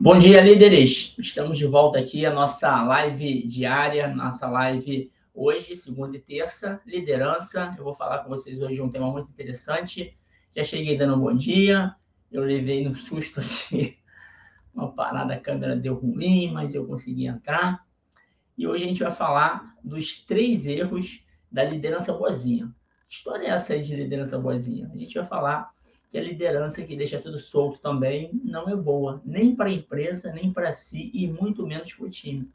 Bom dia, líderes! Estamos de volta aqui a nossa live diária, nossa live hoje, segunda e terça, liderança. Eu vou falar com vocês hoje um tema muito interessante. Já cheguei dando um bom dia, eu levei no susto aqui, uma parada, a câmera deu ruim, mas eu consegui entrar. E hoje a gente vai falar dos três erros da liderança boazinha. Que história é essa aí de liderança boazinha? A gente vai falar que a liderança que deixa tudo solto também não é boa, nem para a empresa, nem para si e muito menos para o time.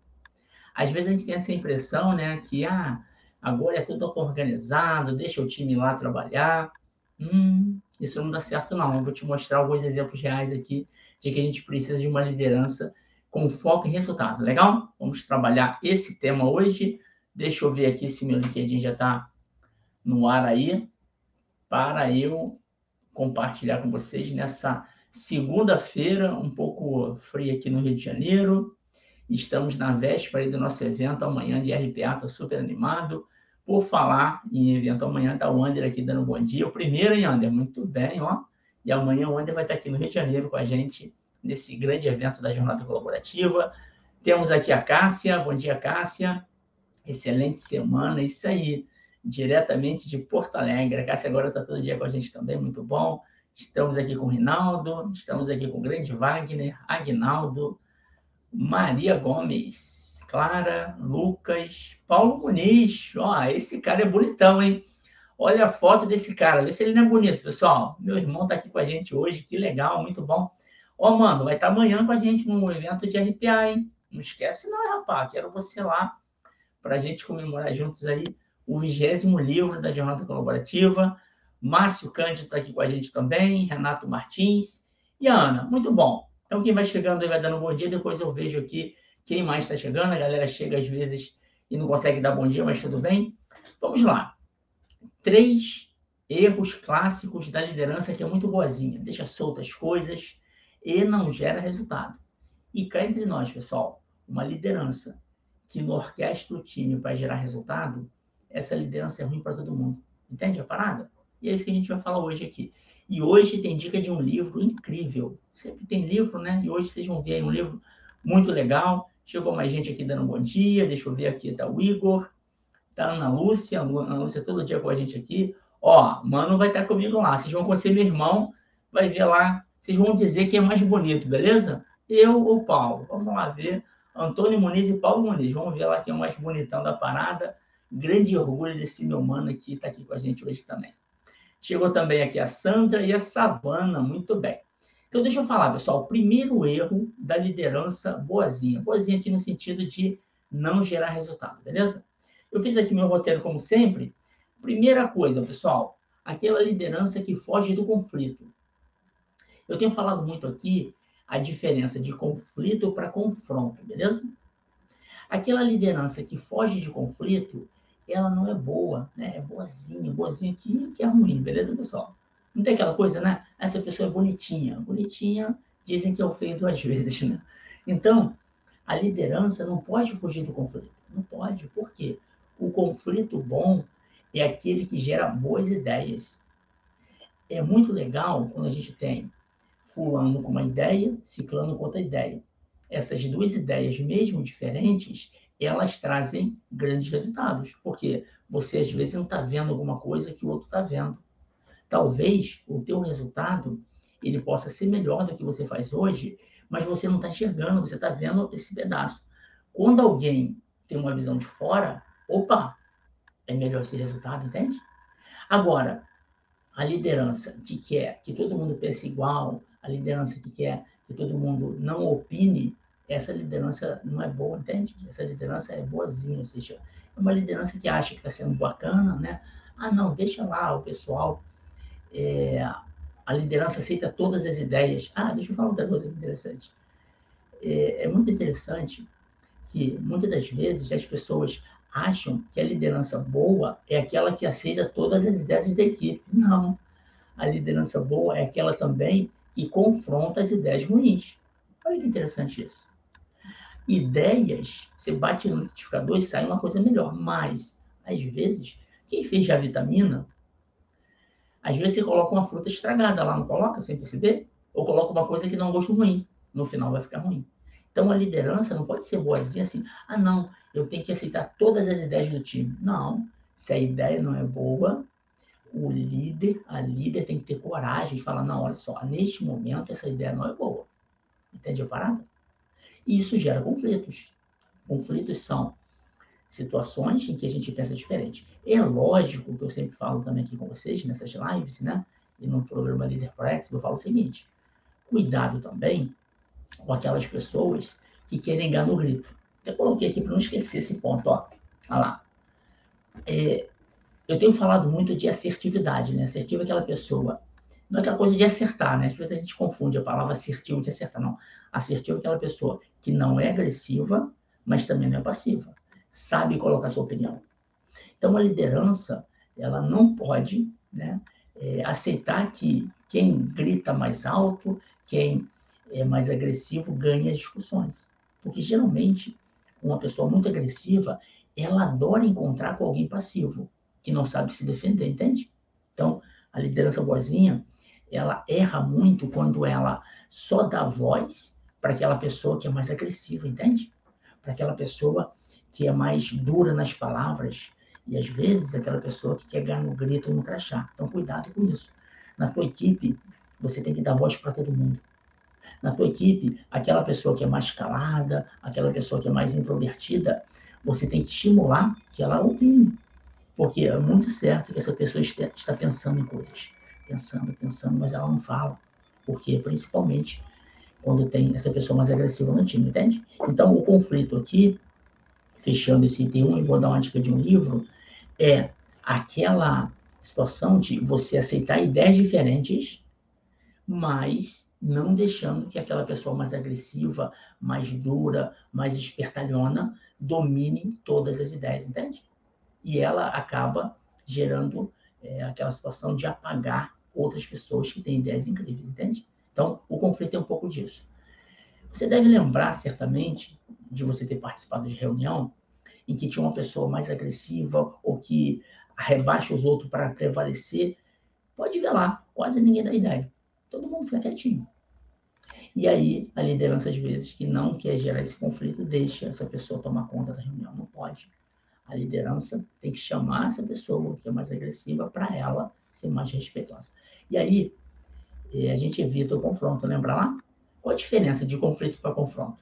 Às vezes a gente tem essa impressão, né, que ah, agora é tudo organizado, deixa o time lá trabalhar. Hum, isso não dá certo não. Eu vou te mostrar alguns exemplos reais aqui de que a gente precisa de uma liderança com foco em resultado. Legal? Vamos trabalhar esse tema hoje. Deixa eu ver aqui se meu LinkedIn já está no ar aí para eu compartilhar com vocês nessa segunda-feira, um pouco fria aqui no Rio de Janeiro. Estamos na véspera do nosso evento amanhã de RPA, estou super animado. Por falar em evento amanhã, está o Ander aqui dando bom dia. O primeiro, hein, Ander? Muito bem, ó. E amanhã o Ander vai estar aqui no Rio de Janeiro com a gente nesse grande evento da Jornada Colaborativa. Temos aqui a Cássia. Bom dia, Cássia. Excelente semana, isso aí diretamente de Porto Alegre. A Cássia agora está todo dia com a gente também, muito bom. Estamos aqui com o Rinaldo, estamos aqui com o grande Wagner, Agnaldo, Maria Gomes, Clara, Lucas, Paulo Muniz. Ó, esse cara é bonitão, hein? Olha a foto desse cara, vê se ele não é bonito, pessoal. Meu irmão está aqui com a gente hoje, que legal, muito bom. Ó, mano, vai estar tá amanhã com a gente num evento de RPA, hein? Não esquece não, rapaz. Quero você lá para a gente comemorar juntos aí o vigésimo livro da Jornada Colaborativa. Márcio Cândido está aqui com a gente também, Renato Martins e a Ana. Muito bom. Então, quem vai chegando aí vai dando um bom dia. Depois eu vejo aqui quem mais está chegando. A galera chega às vezes e não consegue dar bom dia, mas tudo bem. Vamos lá. Três erros clássicos da liderança que é muito boazinha. Deixa soltas coisas e não gera resultado. E cá entre nós, pessoal, uma liderança que não orquestra o time para gerar resultado, essa liderança é ruim para todo mundo. Entende a parada? E é isso que a gente vai falar hoje aqui. E hoje tem dica de um livro incrível. Sempre tem livro, né? E hoje vocês vão ver aí um livro muito legal. Chegou mais gente aqui dando um bom dia. Deixa eu ver aqui, tá o Igor, tá a Ana Lúcia. A Ana Lúcia todo dia com a gente aqui. Ó, mano vai estar comigo lá. Vocês vão conhecer meu irmão, vai ver lá. Vocês vão dizer quem é mais bonito, beleza? Eu ou Paulo? Vamos lá ver. Antônio Muniz e Paulo Muniz. Vamos ver lá quem é o mais bonitão da parada grande orgulho desse meu mano aqui, está aqui com a gente hoje também. Chegou também aqui a Sandra e a Savana, muito bem. Então, deixa eu falar, pessoal, o primeiro erro da liderança boazinha. Boazinha aqui no sentido de não gerar resultado, beleza? Eu fiz aqui meu roteiro como sempre. Primeira coisa, pessoal, aquela liderança que foge do conflito. Eu tenho falado muito aqui a diferença de conflito para confronto, beleza? Aquela liderança que foge de conflito, ela não é boa, né? É boazinha, boazinha que, que é ruim, beleza, pessoal? Não tem aquela coisa, né? Essa pessoa é bonitinha. Bonitinha, dizem que é o feio duas vezes, né? Então, a liderança não pode fugir do conflito. Não pode. Por quê? O conflito bom é aquele que gera boas ideias. É muito legal quando a gente tem fulano com uma ideia, ciclano com outra ideia. Essas duas ideias, mesmo diferentes, elas trazem grandes resultados, porque você às vezes não está vendo alguma coisa que o outro está vendo. Talvez o teu resultado ele possa ser melhor do que você faz hoje, mas você não está enxergando, você está vendo esse pedaço. Quando alguém tem uma visão de fora, opa, é melhor esse resultado, entende? Agora, a liderança que quer que todo mundo pense igual, a liderança que quer que todo mundo não opine, essa liderança não é boa, entende? Essa liderança é boazinha, ou seja, é uma liderança que acha que está sendo bacana, né? Ah, não, deixa lá o pessoal. É, a liderança aceita todas as ideias. Ah, deixa eu falar outra coisa interessante. É, é muito interessante que muitas das vezes as pessoas acham que a liderança boa é aquela que aceita todas as ideias da equipe. Não. A liderança boa é aquela também que confronta as ideias ruins. Olha que interessante isso ideias, você bate no liquidificador e sai uma coisa melhor. Mas, às vezes, quem fez já vitamina, às vezes você coloca uma fruta estragada lá, não coloca, sem perceber? Ou coloca uma coisa que dá um gosto ruim. no final vai ficar ruim. Então a liderança não pode ser boazinha assim, ah não, eu tenho que aceitar todas as ideias do time. Não, se a ideia não é boa, o líder, a líder tem que ter coragem de falar, não, olha só, neste momento essa ideia não é boa. Entende a parada? E isso gera conflitos. Conflitos são situações em que a gente pensa diferente. É lógico que eu sempre falo também aqui com vocês, nessas lives, né? E no programa Leader Practice, eu falo o seguinte: cuidado também com aquelas pessoas que querem ganhar no grito. Até coloquei aqui para não esquecer esse ponto, ó. Olha lá. É, eu tenho falado muito de assertividade, né? Assertivo é aquela pessoa. Não é aquela coisa de acertar, né? Às vezes a gente confunde a palavra assertivo de acertar, não. Assertivo é aquela pessoa que não é agressiva, mas também não é passiva. Sabe colocar sua opinião. Então, a liderança, ela não pode né, é, aceitar que quem grita mais alto, quem é mais agressivo, ganha discussões. Porque, geralmente, uma pessoa muito agressiva, ela adora encontrar com alguém passivo, que não sabe se defender, entende? Então, a liderança boazinha, ela erra muito quando ela só dá voz para aquela pessoa que é mais agressiva, entende? Para aquela pessoa que é mais dura nas palavras e às vezes aquela pessoa que quer ganhar no grito ou no crachá. Então, cuidado com isso. Na tua equipe, você tem que dar voz para todo mundo. Na tua equipe, aquela pessoa que é mais calada, aquela pessoa que é mais introvertida, você tem que estimular que ela opine. Porque é muito certo que essa pessoa está pensando em coisas. Pensando, pensando, mas ela não fala. Porque, principalmente, quando tem essa pessoa mais agressiva no time, entende? Então, o conflito aqui, fechando esse item 1, e vou dar uma dica de um livro, é aquela situação de você aceitar ideias diferentes, mas não deixando que aquela pessoa mais agressiva, mais dura, mais espertalhona, domine todas as ideias, entende? E ela acaba gerando é, aquela situação de apagar outras pessoas que têm ideias incríveis, entende? Então, o conflito é um pouco disso. Você deve lembrar, certamente, de você ter participado de reunião em que tinha uma pessoa mais agressiva ou que rebaixa os outros para prevalecer. Pode ver lá, quase ninguém dá ideia. Todo mundo fica quietinho. E aí, a liderança, às vezes, que não quer gerar esse conflito, deixa essa pessoa tomar conta da reunião. Não pode. A liderança tem que chamar essa pessoa que é mais agressiva para ela ser mais respeitosa. E aí, eh, a gente evita o confronto, lembra lá? Qual a diferença de conflito para confronto?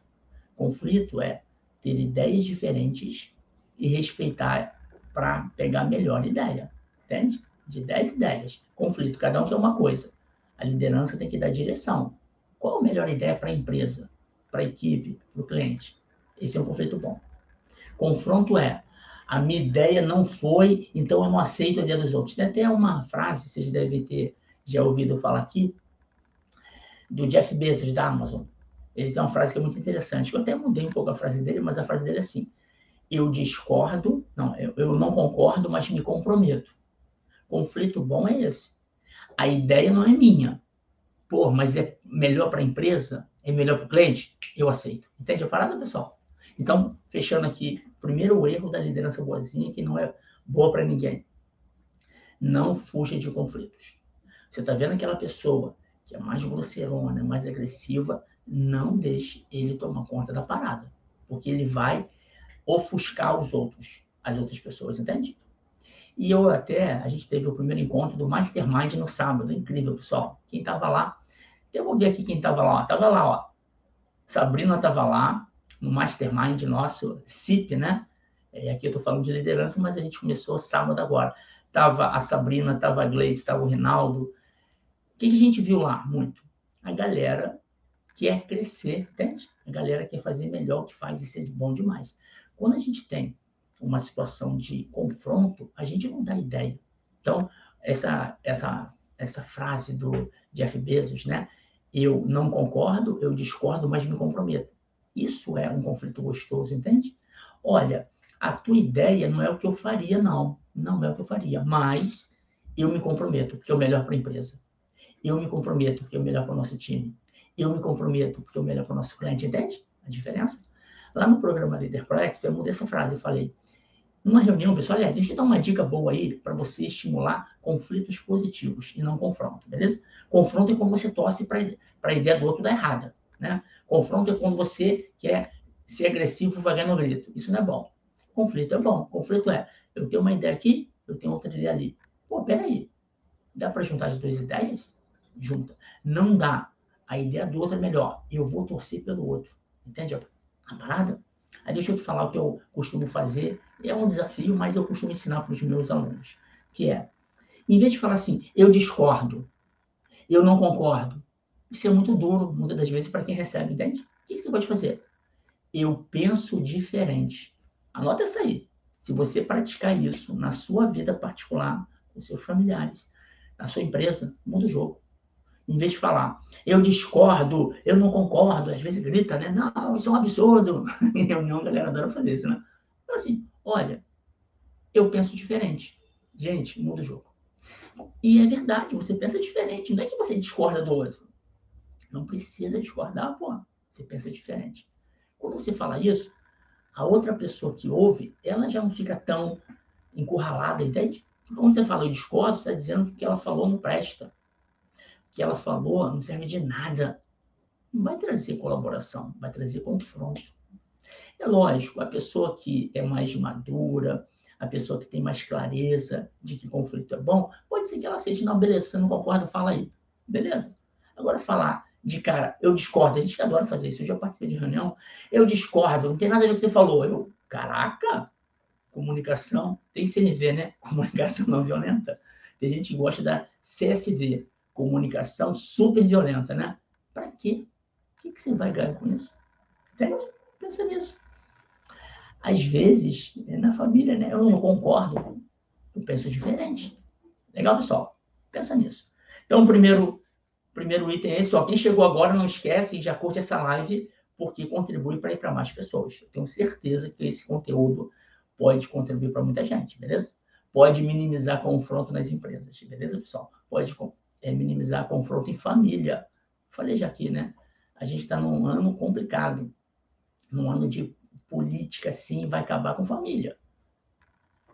Conflito é ter ideias diferentes e respeitar para pegar a melhor ideia, entende? De 10 ideias. Conflito, cada um quer uma coisa. A liderança tem que dar direção. Qual a melhor ideia para a empresa, para a equipe, para o cliente? Esse é um conflito bom. Confronto é, a minha ideia não foi, então eu não aceito a ideia dos outros. Tem até uma frase, vocês devem ter já ouvido falar aqui, do Jeff Bezos da Amazon. Ele tem uma frase que é muito interessante. Eu até mudei um pouco a frase dele, mas a frase dele é assim: Eu discordo, não, eu, eu não concordo, mas me comprometo. Conflito bom é esse. A ideia não é minha. Pô, mas é melhor para a empresa? É melhor para o cliente? Eu aceito. Entende a parada, pessoal? Então, fechando aqui, primeiro erro da liderança boazinha, que não é boa para ninguém. Não fuja de conflitos. Você está vendo aquela pessoa que é mais grosseirona, mais agressiva, não deixe ele tomar conta da parada, porque ele vai ofuscar os outros, as outras pessoas, entende? E eu até, a gente teve o primeiro encontro do Mastermind no sábado, incrível, pessoal. Quem estava lá, eu vou ver aqui quem estava lá, estava lá, ó. Sabrina estava lá, no Mastermind nosso, CIP, né? E aqui eu estou falando de liderança, mas a gente começou sábado agora. Tava a Sabrina, tava a Gleice, estava o Rinaldo. O que, que a gente viu lá? Muito. A galera quer crescer, entende? A galera quer fazer melhor o que faz e ser bom demais. Quando a gente tem uma situação de confronto, a gente não dá ideia. Então, essa, essa, essa frase do Jeff Bezos, né? Eu não concordo, eu discordo, mas me comprometo. Isso é um conflito gostoso, entende? Olha, a tua ideia não é o que eu faria, não. Não é o que eu faria, mas eu me comprometo, porque é o melhor para a empresa. Eu me comprometo, porque é o melhor para o nosso time eu me comprometo porque é o melhor para o nosso cliente, entende a diferença? Lá no programa Leader Pro Expert, eu mudei essa frase, eu falei, numa reunião, pessoal, olha, deixa eu dar uma dica boa aí para você estimular conflitos positivos e não confronto, beleza? Confronto é quando você torce para a ideia do outro dar errada. Né? Confronto é quando você quer ser agressivo, vai ganhar no grito. Isso não é bom. Conflito é bom. Conflito é, eu tenho uma ideia aqui, eu tenho outra ideia ali. Pô, peraí. Dá para juntar as duas ideias? Junta. Não dá. A ideia do outro é melhor. Eu vou torcer pelo outro. Entende a parada? Aí deixa eu te falar o que eu costumo fazer. É um desafio, mas eu costumo ensinar para os meus alunos. Que é, em vez de falar assim, eu discordo, eu não concordo, isso é muito duro, muitas das vezes, para quem recebe, entende? O que você pode fazer? Eu penso diferente. Anota isso aí. Se você praticar isso na sua vida particular, com seus familiares, na sua empresa, muda o jogo. Em vez de falar, eu discordo, eu não concordo, às vezes grita, né? Não, isso é um absurdo. Em reunião, a galera adora fazer isso, né? Então, assim, olha, eu penso diferente. Gente, muda o jogo. E é verdade, você pensa diferente. Não é que você discorda do outro. Não precisa discordar, pô. Você pensa diferente. Quando você fala isso, a outra pessoa que ouve, ela já não fica tão encurralada, entende? Quando você fala eu discordo, você está dizendo que o que ela falou não presta. O que ela falou não serve de nada. Não vai trazer colaboração, vai trazer confronto. É lógico, a pessoa que é mais madura, a pessoa que tem mais clareza de que conflito é bom, pode ser que ela seja, não, beleza, você não concorda, fala aí. Beleza. Agora, falar de cara, eu discordo, a gente adora fazer isso, eu já participei de reunião, eu discordo, não tem nada a ver com o que você falou. Eu, caraca, comunicação, tem CNV, né? Comunicação não violenta. Tem gente que gosta da CSV, comunicação super violenta, né? Para quê? O que, que você vai ganhar com isso? Entende? Pensa nisso. Às vezes, é na família, né? Eu não concordo, eu penso diferente. Legal, pessoal? Pensa nisso. Então, primeiro primeiro item é esse, ó. Quem chegou agora, não esquece e já curte essa live, porque contribui para ir para mais pessoas. Eu tenho certeza que esse conteúdo pode contribuir para muita gente, beleza? Pode minimizar confronto nas empresas, beleza, pessoal? Pode é, minimizar confronto em família. Falei já aqui, né? A gente está num ano complicado, num ano de política, sim, vai acabar com família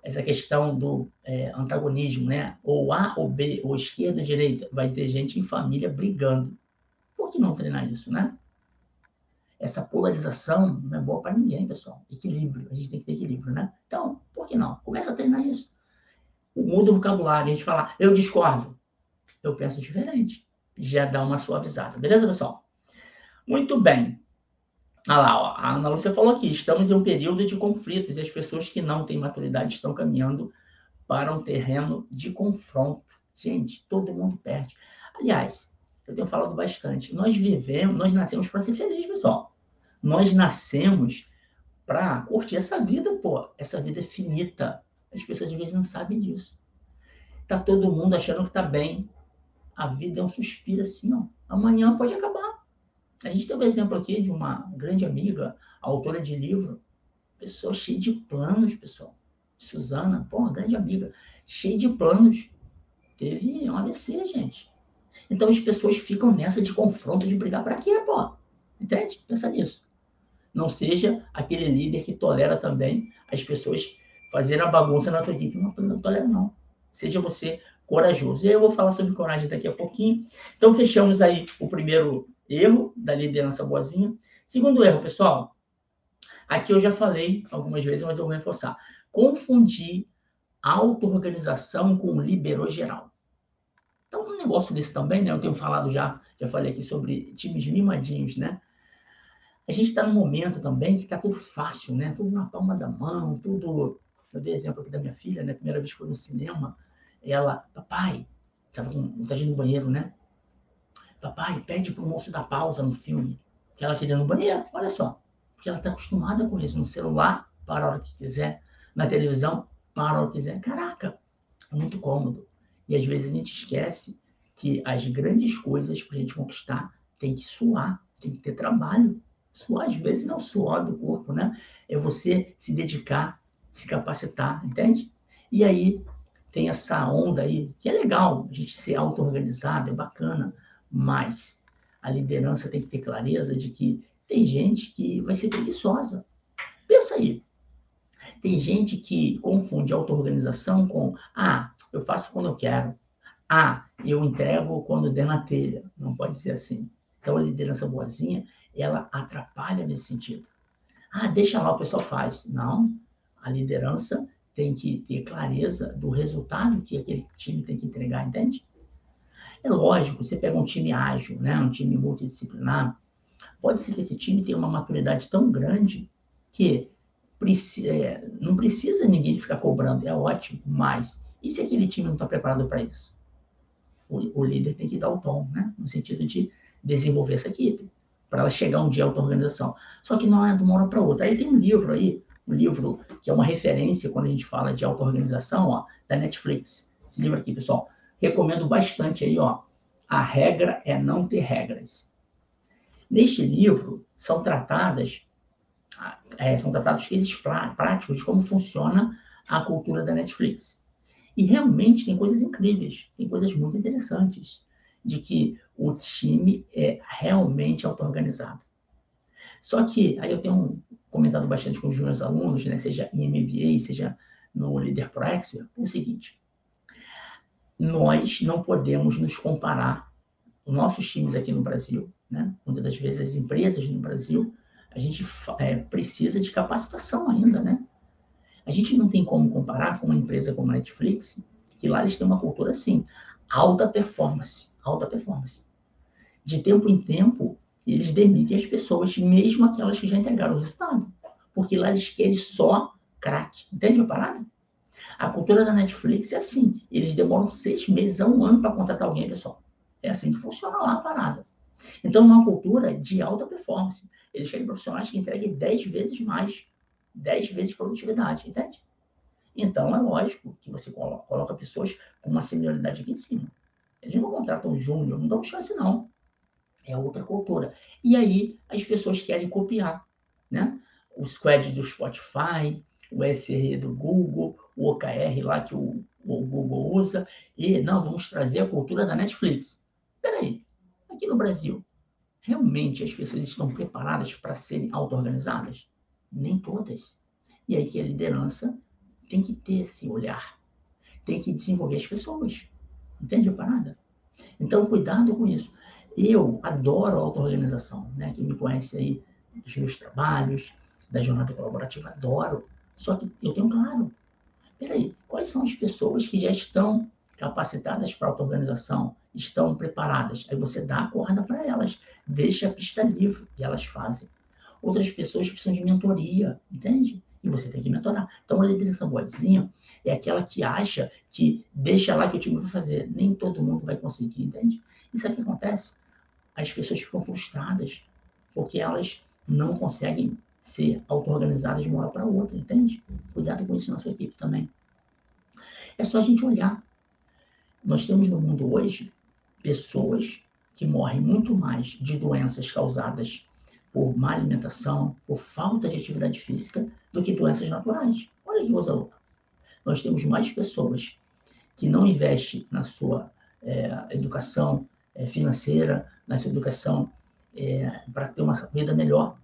essa questão do é, antagonismo, né? Ou A ou B, ou esquerda ou direita, vai ter gente em família brigando. Por que não treinar isso, né? Essa polarização não é boa para ninguém, pessoal. Equilíbrio, a gente tem que ter equilíbrio, né? Então, por que não? Começa a treinar isso. Muda o vocabulário, a gente fala, eu discordo. Eu penso diferente. Já dá uma suavizada, beleza, pessoal? Muito bem. Ah lá, ó, a Ana Lúcia falou aqui, estamos em um período de conflitos e as pessoas que não têm maturidade estão caminhando para um terreno de confronto. Gente, todo mundo perde. Aliás, eu tenho falado bastante, nós vivemos, nós nascemos para ser felizes, pessoal. Nós nascemos para curtir essa vida, pô. Essa vida é finita. As pessoas às vezes não sabem disso. Tá todo mundo achando que tá bem. A vida é um suspiro assim, ó. Amanhã pode acabar. A gente tem um exemplo aqui de uma grande amiga, autora de livro, pessoa cheia de planos, pessoal. Suzana, uma grande amiga, cheia de planos. Teve um AVC, gente. Então as pessoas ficam nessa de confronto, de brigar para quê, pô? Entende? Pensa nisso. Não seja aquele líder que tolera também as pessoas fazerem a bagunça na tua equipe. Não, não tolera, não. Seja você corajoso. E eu vou falar sobre coragem daqui a pouquinho. Então fechamos aí o primeiro Erro da liderança boazinha. Segundo erro, pessoal, aqui eu já falei algumas vezes, mas eu vou reforçar. Confundir auto-organização com liberou geral. Então, um negócio desse também, né? Eu tenho falado já, já falei aqui sobre times mimadinhos, né? A gente está num momento também que está tudo fácil, né? Tudo na palma da mão, tudo. Eu dei exemplo aqui da minha filha, né? Primeira vez que foi no cinema, ela, papai, estava com vontade no banheiro, né? Papai, pede pro moço dar pausa no filme, que ela queria no banheiro, olha só. Porque ela está acostumada com isso, no celular, para a hora que quiser, na televisão, para a hora que quiser. Caraca, é muito cômodo. E às vezes a gente esquece que as grandes coisas para a gente conquistar tem que suar, tem que ter trabalho. Suar, às vezes, não suor do corpo, né? É você se dedicar, se capacitar, entende? E aí tem essa onda aí, que é legal a gente ser auto-organizado, é bacana, mas a liderança tem que ter clareza de que tem gente que vai ser preguiçosa. Pensa aí. Tem gente que confunde auto-organização com ah, eu faço quando eu quero. Ah, eu entrego quando der na telha. Não pode ser assim. Então, a liderança boazinha, ela atrapalha nesse sentido. Ah, deixa lá, o pessoal faz. Não, a liderança tem que ter clareza do resultado que aquele time tem que entregar, entende? É lógico, você pega um time ágil, né, um time multidisciplinar, pode ser que esse time tenha uma maturidade tão grande que é, não precisa ninguém ficar cobrando, é ótimo, mas e se aquele time não está preparado para isso? O, o, líder tem que dar o tom, né? no sentido de desenvolver essa equipe, para ela chegar um dia à auto-organização. Só que não é de uma hora para outra. Aí tem um livro aí, um livro que é uma referência quando a gente fala de auto-organização, da Netflix. Esse livro aqui, pessoal, recomendo bastante aí, ó. A regra é não ter regras. Neste livro são tratadas é, são tratados cases práticos de como funciona a cultura da Netflix. E realmente tem coisas incríveis, tem coisas muito interessantes, de que o time é realmente auto-organizado. Só que, aí eu tenho comentado bastante com os meus alunos, né, seja em MBA, seja no Líder Pro Expert, é o seguinte, nós não podemos nos comparar, os nossos times aqui no Brasil, né, muitas das vezes as empresas no Brasil, a gente é, precisa de capacitação ainda, né? A gente não tem como comparar com uma empresa como a Netflix, que lá eles têm uma cultura assim, alta performance, alta performance. De tempo em tempo, eles demitem as pessoas, mesmo aquelas que já entregaram o resultado. Porque lá eles querem só craque. Entende a parada? A cultura da Netflix é assim. Eles demoram seis meses a um ano para contratar alguém, pessoal. É assim que funciona lá a parada. Então, é uma cultura de alta performance. Eles querem profissionais que entreguem 10 vezes mais, 10 vezes produtividade, entende? Então, é lógico que você coloca pessoas com uma senioridade aqui em cima. Eles não contratam júnior, não dão chance, não. É outra cultura. E aí, as pessoas querem copiar, né? O squad do Spotify, o SRE do Google, o OKR lá que o, o Google usa, e não, vamos trazer a cultura da Netflix. Peraí, aqui no Brasil, realmente as pessoas estão preparadas para serem auto-organizadas? Nem todas. E aí que a liderança tem que ter esse olhar, tem que desenvolver as pessoas. Entende a parada? Então, cuidado com isso. Eu adoro auto-organização, né? Quem me conhece aí dos meus trabalhos, da jornada colaborativa, adoro. Só que eu tenho claro. Peraí, quais são as pessoas que já estão capacitadas para auto-organização, estão preparadas. Aí você dá a corda para elas, deixa a pista livre e elas fazem. Outras pessoas precisam de mentoria, entende? E você tem que mentorar. Então, a liderança boazinha é aquela que acha que deixa lá que o time vai fazer. Nem todo mundo vai conseguir, entende? Isso é o que acontece. As pessoas ficam frustradas porque elas não conseguem ser auto-organizadas de uma hora para outra, entende? Cuidado com isso na sua equipe também. É só a gente olhar. Nós temos no mundo hoje pessoas que morrem muito mais de doenças causadas por má alimentação, por falta de atividade física, do que doenças naturais. Olha que coisa louca. Nós temos mais pessoas que não investem na sua é, educação é, financeira, na sua educação é, para ter uma vida melhor.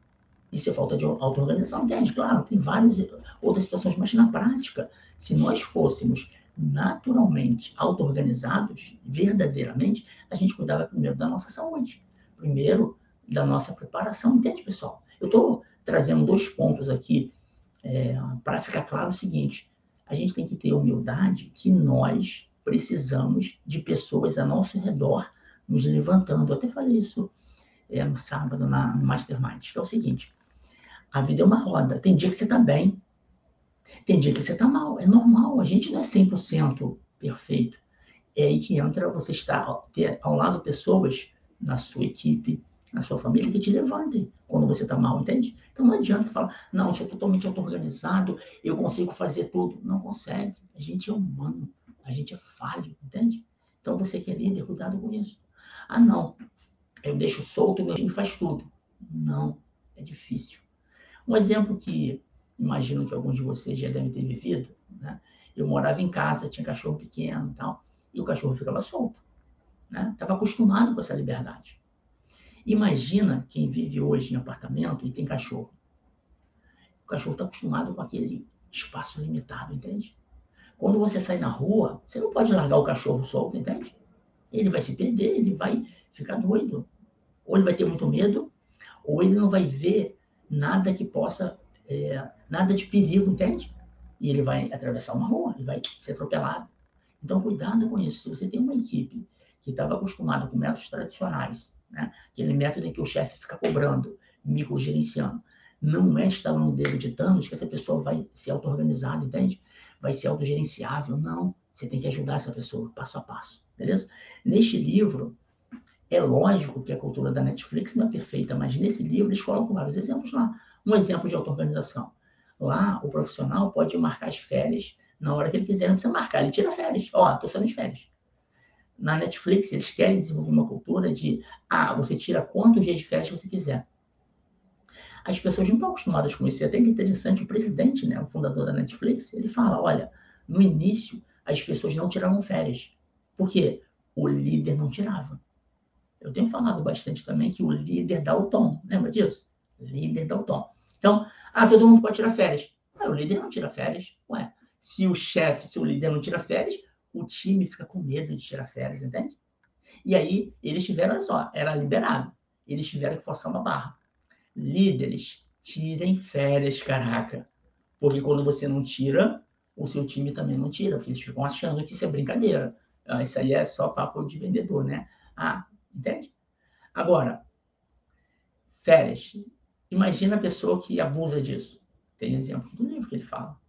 Isso é falta de auto-organização, entende? Claro, tem várias outras situações, mas na prática, se nós fôssemos naturalmente auto-organizados, verdadeiramente, a gente cuidava primeiro da nossa saúde, primeiro da nossa preparação, entende, pessoal? Eu estou trazendo dois pontos aqui é, para ficar claro o seguinte: a gente tem que ter humildade que nós precisamos de pessoas a nosso redor nos levantando. Eu até falei isso é, no sábado na, no Mastermind, que é o seguinte: a vida é uma roda. Tem dia que você está bem, tem dia que você está mal, é normal, a gente não é 100% perfeito. É aí que entra você estar, ter ao lado pessoas na sua equipe, na sua família, que te levantem quando você está mal, entende? Então não adianta falar, não, eu sou totalmente auto-organizado, eu consigo fazer tudo. Não consegue. A gente é humano, a gente é falho, entende? Então você que é líder, cuidado com isso. Ah, não, eu deixo solto, meu time faz tudo. Não, é difícil. Um exemplo que imagino que alguns de vocês já devem ter vivido, né? Eu morava em casa, tinha cachorro pequeno e tal, e o cachorro ficava solto, né? Estava acostumado com essa liberdade. Imagina quem vive hoje em apartamento e tem cachorro. O cachorro está acostumado com aquele espaço limitado, entende? Quando você sai na rua, você não pode largar o cachorro solto, entende? Ele vai se perder, ele vai ficar doido. Ou ele vai ter muito medo, ou ele não vai ver nada que possa, é, nada de perigo, entende? E ele vai atravessar uma rua, ele vai ser atropelado. Então, cuidado com isso. Se você tem uma equipe que estava acostumada com métodos tradicionais, né? aquele método em que o chefe fica cobrando, microgerenciando, não é estar no dedo de Thanos que essa pessoa vai ser auto-organizada, entende? Vai ser autogerenciável. Não. Você tem que ajudar essa pessoa, passo a passo. Beleza? Neste livro, é lógico que a cultura da Netflix não é perfeita, mas nesse livro eles colocam vários exemplos lá. Um exemplo de auto-organização. Lá, o profissional pode marcar as férias na hora que ele quiser, não precisa marcar, ele tira férias. Ó, tô saindo de férias. Na Netflix, eles querem desenvolver uma cultura de, ah, você tira quantos dias de férias você quiser. As pessoas não estão acostumadas com isso. E até que interessante, o presidente, né, o fundador da Netflix, ele fala, olha, no início, as pessoas não tiravam férias. Por quê? O líder não tirava. Eu tenho falado bastante também que o líder dá o tom. Lembra disso? Líder dá o tom. Então, ah, todo mundo pode tirar férias. Ah, o líder não tira férias. Ué, se o chefe, se o líder não tira férias, o time fica com medo de tirar férias, entende? E aí, eles tiveram, olha só, era liberado. Eles tiveram que forçar uma barra. Líderes, tirem férias, caraca. Porque quando você não tira, o seu time também não tira, porque eles ficam achando que isso é brincadeira. Ah, isso aí é só papo de vendedor, né? Ah, Entende? Agora, férias. Imagina a pessoa que abusa disso. Tem exemplos do livro que ele fala.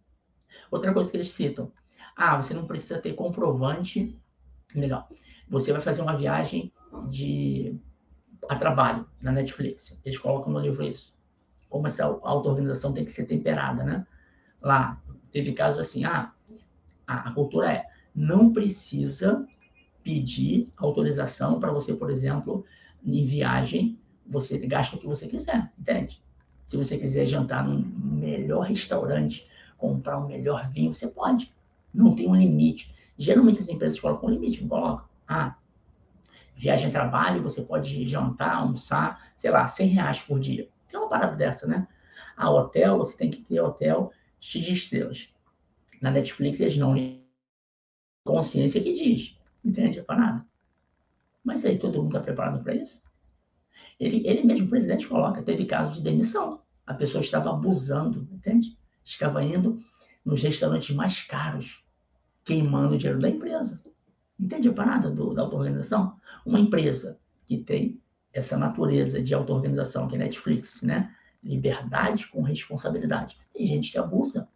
Outra coisa que eles citam. Ah, você não precisa ter comprovante. Melhor, você vai fazer uma viagem de a trabalho na Netflix. Eles colocam no livro isso. Como essa auto-organização tem que ser temperada, né? Lá, teve casos assim, ah, a cultura é, não precisa pedir autorização para você, por exemplo, em viagem, você gasta o que você quiser, entende? Se você quiser jantar num melhor restaurante, comprar um melhor vinho, você pode. Não tem um limite. Geralmente as empresas colocam um limite, não colocam. Ah, viagem trabalho, você pode jantar, almoçar, sei lá, 100 reais por dia. Tem uma parada dessa, né? Ah, hotel, você tem que ter hotel X de estrelas. Na Netflix eles não consciência que diz Entende a parada? Mas aí todo mundo está preparado para isso? Ele, ele mesmo, o presidente, coloca, teve caso de demissão. A pessoa estava abusando, entende? Estava indo nos restaurantes mais caros, queimando o dinheiro da empresa. Entende a parada do, da auto-organização? Uma empresa que tem essa natureza de auto-organização, que é Netflix, né? Liberdade com responsabilidade. Tem gente que abusa.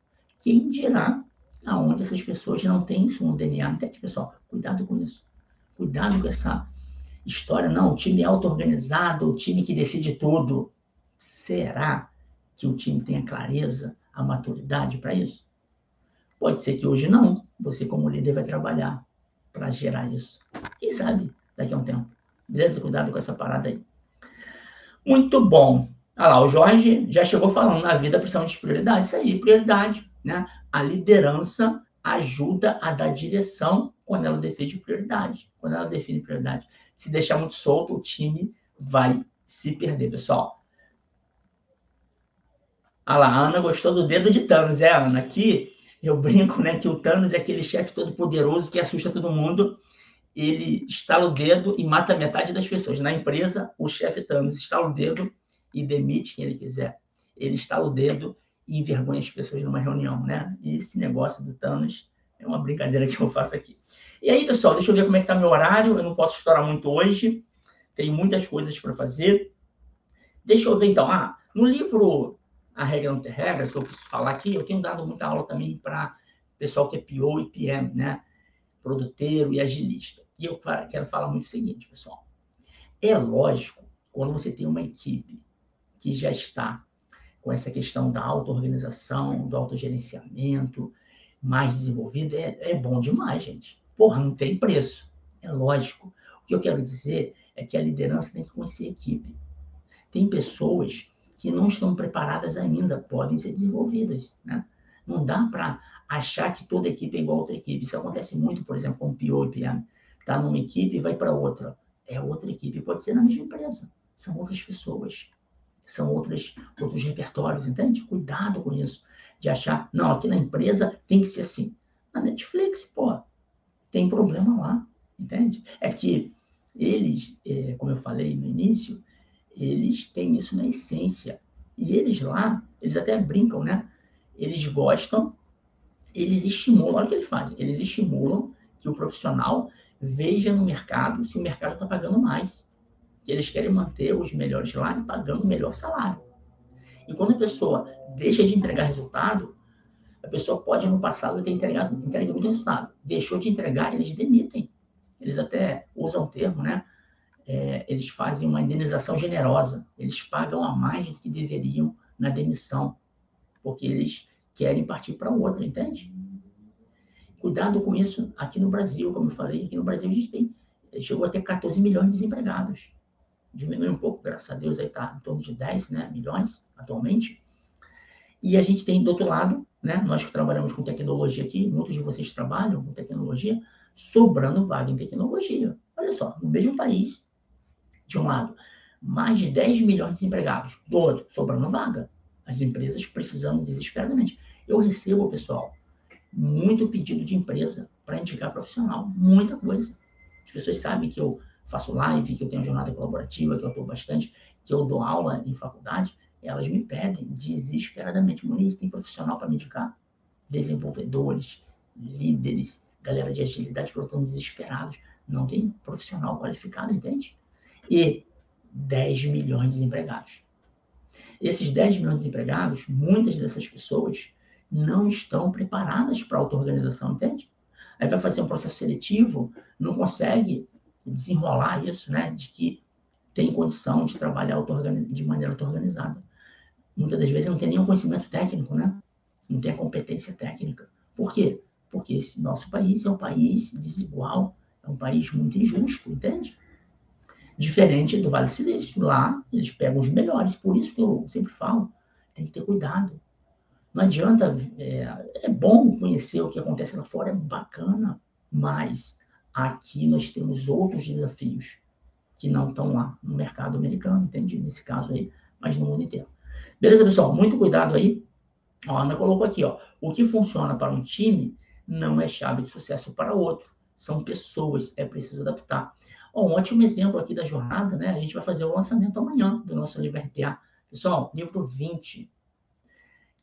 Quem dirá aonde essas pessoas não têm isso no DNA. Entende, pessoal? Cuidado com isso. Cuidado com essa história. Não, o time é auto-organizado, o time que decide tudo. Será que o time tem a clareza, a maturidade para isso? Pode ser que hoje não. Você, como líder, vai trabalhar para gerar isso. Quem sabe daqui a um tempo. Beleza? Cuidado com essa parada aí. Muito bom. Olha lá, o Jorge já chegou falando na vida precisamos de prioridade. Isso aí, prioridade. Né? A liderança ajuda a dar direção quando ela define prioridade. Quando ela define prioridade. Se deixar muito solto, o time vai se perder, pessoal. Ah lá, a Ana gostou do dedo de Thanos, é, Ana? Aqui eu brinco, né, que o Thanos é aquele chefe todo poderoso que assusta todo mundo. Ele estala o dedo e mata metade das pessoas. Na empresa, o chefe Thanos estala o dedo e demite quem ele quiser. Ele estala o dedo e envergonha as pessoas numa reunião, né? E esse negócio do Thanos é uma brincadeira que eu faço aqui. E aí, pessoal, deixa eu ver como é que tá meu horário. Eu não posso estourar muito hoje. Tem muitas coisas para fazer. Deixa eu ver, então. Ah, no livro A Regra Não Tem Regras, que eu preciso falar aqui, eu tenho dado muita aula também para pessoal que é PO e PM, né? Produteiro e agilista. E eu quero falar muito o seguinte, pessoal. É lógico, quando você tem uma equipe que já está com essa questão da auto-organização, do autogerenciamento mais desenvolvido, é, é bom demais, gente. Porra, não tem preço. É lógico. O que eu quero dizer é que a liderança tem que conhecer a equipe. Tem pessoas que não estão preparadas ainda, podem ser desenvolvidas, né? Não dá para achar que toda equipe é igual a outra equipe. Isso acontece muito, por exemplo, com o PO e PM. Está numa equipe e vai para outra. É outra equipe, pode ser na mesma empresa. São outras pessoas são outras, outros repertórios, entende? Cuidado com isso, de achar, não, aqui na empresa tem que ser assim. Na Netflix, pô, tem problema lá, entende? É que eles, é, como eu falei no início, eles têm isso na essência. E eles lá, eles até brincam, né? Eles gostam, eles estimulam, olha o que eles fazem, eles estimulam que o profissional veja no mercado se o mercado está pagando mais. Eles querem manter os melhores lá e pagando o melhor salário. E quando a pessoa deixa de entregar resultado, a pessoa pode, no passado, ter entregado, entregado muito resultado. Deixou de entregar, eles demitem. Eles até usam o termo, né? É, eles fazem uma indenização generosa. Eles pagam a mais do que deveriam na demissão, porque eles querem partir para outra, entende? Cuidado com isso aqui no Brasil, como eu falei, aqui no Brasil a gente tem, chegou a ter 14 milhões de desempregados. Diminuiu um pouco, graças a Deus, aí está em torno de 10 né, milhões atualmente. E a gente tem, do outro lado, né, nós que trabalhamos com tecnologia aqui, muitos de vocês trabalham com tecnologia, sobrando vaga em tecnologia. Olha só, no mesmo país, de um lado, mais de 10 milhões de desempregados, do outro, sobrando vaga. As empresas precisando desesperadamente. Eu recebo, pessoal, muito pedido de empresa para indicar profissional, muita coisa. As pessoas sabem que eu faço live, que eu tenho jornada colaborativa, que eu estou bastante, que eu dou aula em faculdade, elas me pedem desesperadamente, Muniz, tem profissional para me indicar? Desenvolvedores, líderes, galera de agilidade que estão desesperados. Não tem profissional qualificado, entende? E 10 milhões de desempregados. Esses 10 milhões de desempregados, muitas dessas pessoas não estão preparadas para auto-organização, entende? Aí vai fazer um processo seletivo, não consegue desenrolar isso, né? De que tem condição de trabalhar de maneira auto-organizada. Muitas das vezes não tem nenhum conhecimento técnico, né? Não tem competência técnica. Por quê? Porque esse nosso país é um país desigual, é um país muito injusto, entende? Diferente do Vale do Silício. Lá, eles pegam os melhores. Por isso que eu sempre falo, tem que ter cuidado. Não adianta. É, é bom conhecer o que acontece lá fora, é bacana, mas aqui nós temos outros desafios que não estão lá no mercado americano, entende? Nesse caso aí, mas no mundo inteiro. Beleza, pessoal? Muito cuidado aí. A Ana colocou aqui, ó. O que funciona para um time não é chave de sucesso para outro. São pessoas, é preciso adaptar. Ó, um ótimo exemplo aqui da jornada, né? A gente vai fazer o lançamento amanhã do nosso livro RPA. Pessoal, livro 20.